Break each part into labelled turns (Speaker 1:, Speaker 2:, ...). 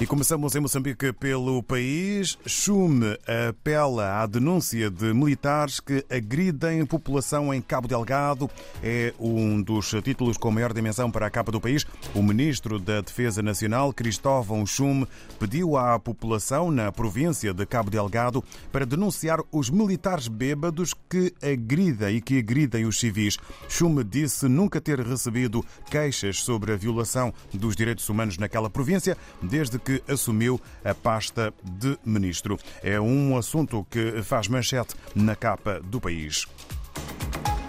Speaker 1: E começamos em Moçambique pelo país. Chume apela à denúncia de militares que agridem população em Cabo Delgado. É um dos títulos com maior dimensão para a capa do país. O ministro da Defesa Nacional, Cristóvão Chume, pediu à população na província de Cabo Delgado para denunciar os militares bêbados que agridem e que agridem os civis. Chume disse nunca ter recebido queixas sobre a violação dos direitos humanos naquela província desde que que assumiu a pasta de ministro. É um assunto que faz manchete na capa do país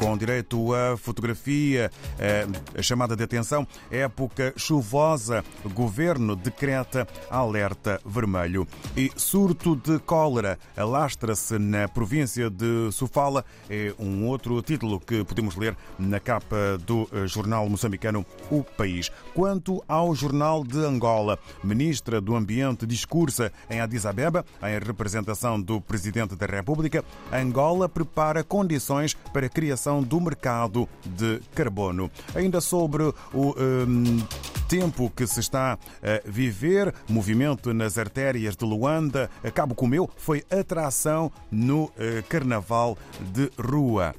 Speaker 1: com direito à fotografia, eh, a chamada de atenção, época chuvosa, governo decreta alerta vermelho. E surto de cólera alastra-se na província de Sofala, é um outro título que podemos ler na capa do eh, jornal moçambicano O País. Quanto ao jornal de Angola, ministra do Ambiente discursa em Addis Abeba, em representação do presidente da República, Angola prepara condições para a criação do mercado de carbono. Ainda sobre o um, tempo que se está a viver, movimento nas artérias de Luanda, Cabo Comeu foi atração no uh, Carnaval de Rua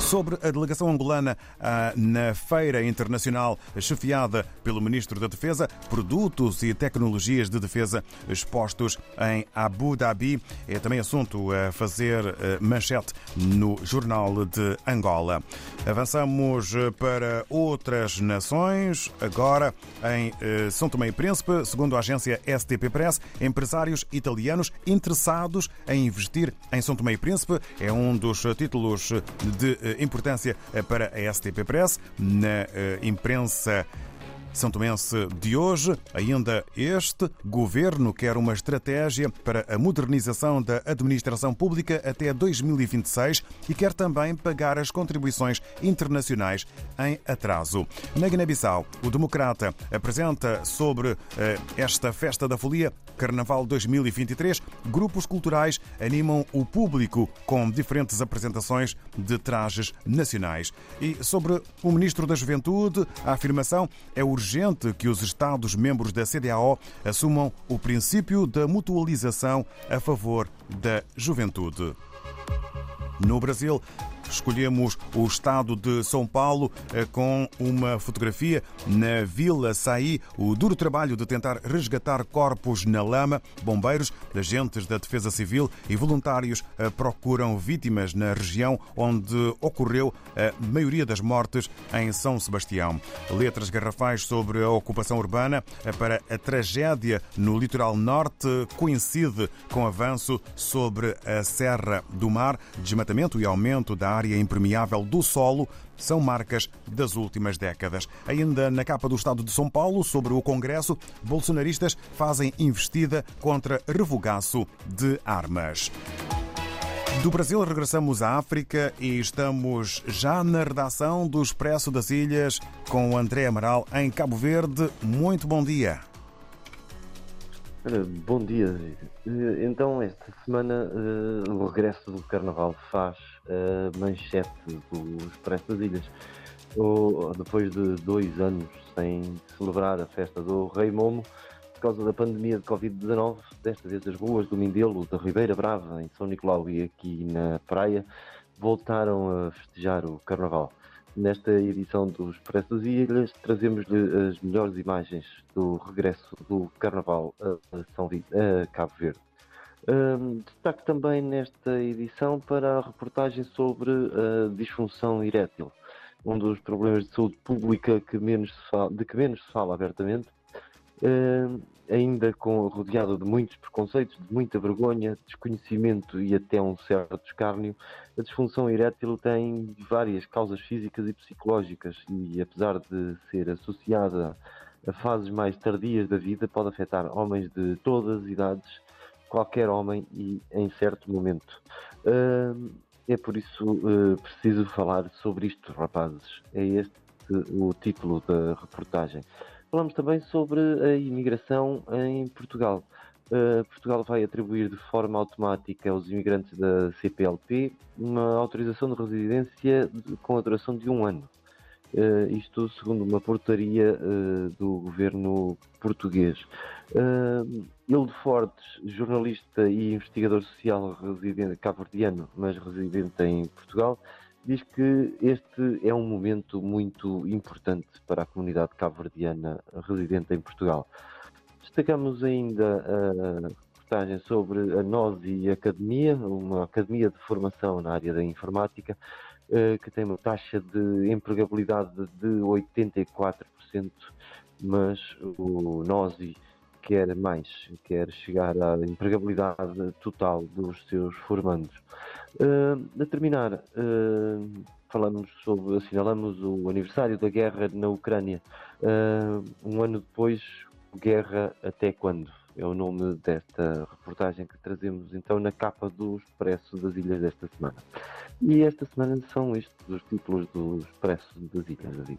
Speaker 1: sobre a delegação angolana ah, na Feira Internacional chefiada pelo Ministro da Defesa, produtos e tecnologias de defesa expostos em Abu Dhabi. É também assunto a fazer ah, manchete no Jornal de Angola. Avançamos para outras nações, agora em ah, São Tomé e Príncipe, segundo a agência STP Press, empresários italianos interessados em investir em São Tomé e Príncipe. É um dos títulos de importância eh, para a STP Press na eh, imprensa são Tomense de hoje, ainda este governo quer uma estratégia para a modernização da administração pública até 2026 e quer também pagar as contribuições internacionais em atraso. Na Guiné-Bissau, o Democrata apresenta sobre eh, esta festa da folia Carnaval 2023. Grupos culturais animam o público com diferentes apresentações de trajes nacionais. E sobre o Ministro da Juventude, a afirmação é urgente urgente que os Estados-membros da CDAO assumam o princípio da mutualização a favor da juventude. No Brasil, Escolhemos o estado de São Paulo eh, com uma fotografia na Vila Saí, o duro trabalho de tentar resgatar corpos na lama. Bombeiros, agentes da Defesa Civil e voluntários eh, procuram vítimas na região onde ocorreu a maioria das mortes em São Sebastião. Letras garrafais sobre a ocupação urbana eh, para a tragédia no litoral norte coincide com avanço sobre a Serra do Mar, desmatamento e aumento da área impermeável do solo são marcas das últimas décadas. Ainda na capa do Estado de São Paulo, sobre o Congresso, bolsonaristas fazem investida contra revogaço de armas. Do Brasil regressamos à África e estamos já na redação do Expresso das Ilhas com André Amaral em Cabo Verde. Muito bom dia.
Speaker 2: Bom dia. Eh, então, esta semana, uh, o regresso do Carnaval faz a uh, manchete do Expresso das Ilhas. Depois de dois anos sem celebrar a festa do Rei Momo, por causa da pandemia de Covid-19, desta vez as ruas do Mindelo, da Ribeira Brava, em São Nicolau e aqui na praia, voltaram a festejar o Carnaval. Nesta edição do Expresso das Ilhas, trazemos-lhe as melhores imagens do regresso do Carnaval a, São a Cabo Verde. Um, destaque também nesta edição para a reportagem sobre a disfunção erétil, um dos problemas de saúde pública que menos fala, de que menos se fala abertamente, um, ainda com, rodeado de muitos preconceitos, de muita vergonha, desconhecimento e até um certo escárnio, a disfunção erétil tem várias causas físicas e psicológicas e, apesar de ser associada a fases mais tardias da vida, pode afetar homens de todas as idades, qualquer homem e em certo momento. É por isso uh, preciso falar sobre isto, rapazes. É este o título da reportagem. Falamos também sobre a imigração em Portugal. Uh, Portugal vai atribuir de forma automática aos imigrantes da CPLP uma autorização de residência com a duração de um ano. Uh, isto segundo uma portaria uh, do governo português. Uh, Hilde Fortes, jornalista e investigador social cabo-verdiano, mas residente em Portugal, diz que este é um momento muito importante para a comunidade cabo-verdiana residente em Portugal. Destacamos ainda a reportagem sobre a NOSI Academia, uma academia de formação na área da informática, eh, que tem uma taxa de empregabilidade de 84%, mas o NOSI quer mais, quer chegar à empregabilidade total dos seus formandos. Uh, a terminar, uh, falamos sobre, assinalamos o aniversário da guerra na Ucrânia. Uh, um ano depois, guerra até quando? É o nome desta reportagem que trazemos então na capa do Expresso das Ilhas desta semana. E esta semana são estes os títulos do Expresso das Ilhas, David.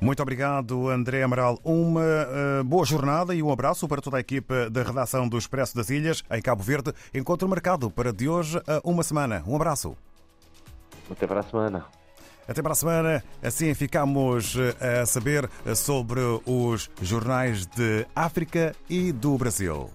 Speaker 1: Muito obrigado, André Amaral. Uma uh, boa jornada e um abraço para toda a equipa da redação do Expresso das Ilhas, em Cabo Verde. Encontro marcado para de hoje a uma semana. Um abraço.
Speaker 2: Até para a semana.
Speaker 1: Até para a semana. Assim ficamos eh, a saber sobre os jornais de África e do Brasil.